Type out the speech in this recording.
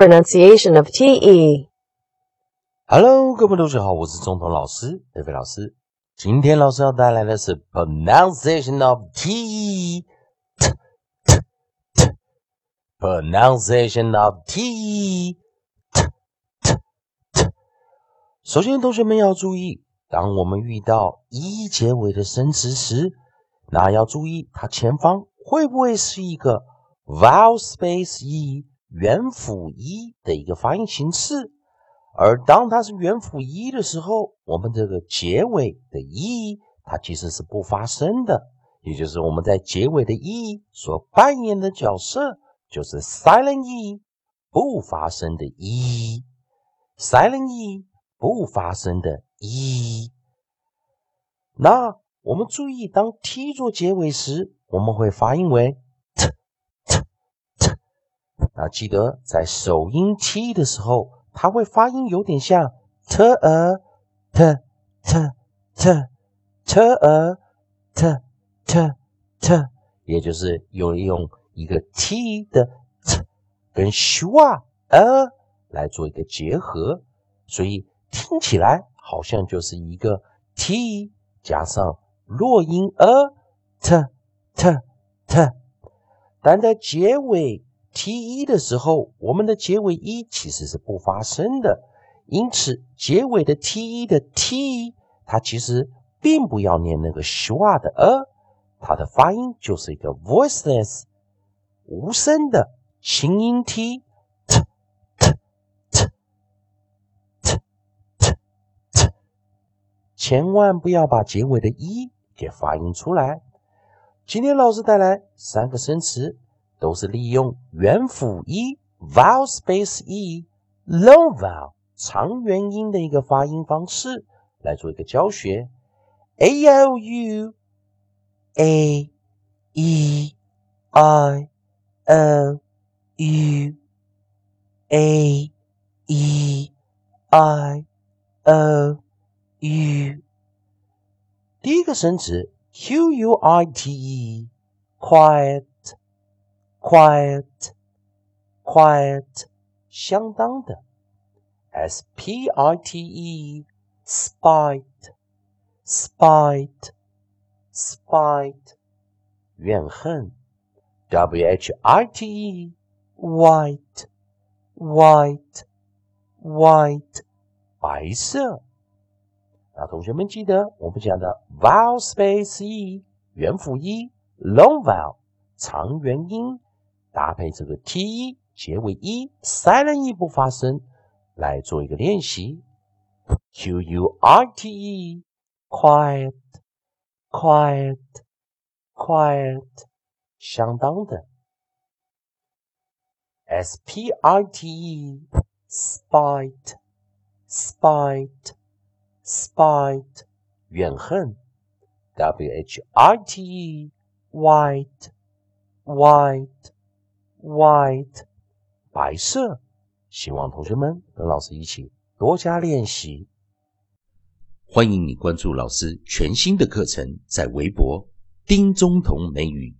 pronunciation of te. Hello，各位同学好，我是中童老师德菲老师。今天老师要带来的是 pronunciation of t t t pronunciation of t t t t。首先，同学们要注意，当我们遇到 e 结尾的生词时，那要注意它前方会不会是一个 vowel space e 元辅 e 的一个发音形式。而当它是元辅一的时候，我们这个结尾的 e 它其实是不发声的，也就是我们在结尾的 e 所扮演的角色就是 silent e 不发声的 e，silent e 不发声的 e。那我们注意，当 t 做结尾时，我们会发音为。那记得在首音 t 的时候。它会发音有点像 t a t t t t a t t t，也就是用用一个 t 的 t 跟 schwa a 来做一个结合，所以听起来好像就是一个 t 加上弱音 a t t t，但在结尾。T 一的时候，我们的结尾一其实是不发声的，因此结尾的 t 一的 t，它其实并不要念那个 schwa 的 a，它的发音就是一个 voiceless 无声的轻音 t t t t t t t，千万不要把结尾的一给发音出来。今天老师带来三个生词。都是利用元辅一 vowel space e long vowel 长元音的一个发音方式来做一个教学。a l u a e i o u a e i o u 第一个生词 q u i t e quiet quiet, quiet，相当的，s p i t e, spite, spite, spite，怨恨，w h i t e, white, white, white，白色。那同学们记得我们讲的 vowel space e 元辅一 long vowel 长元音。搭配这个 t 结尾一 silent 一不发声来做一个练习。q u i t e quiet quiet quiet 相当的。s p i t e spite spite spite 怨恨。w h i t e white white white 白色，希望同学们跟老师一起多加练习。欢迎你关注老师全新的课程，在微博丁中同美语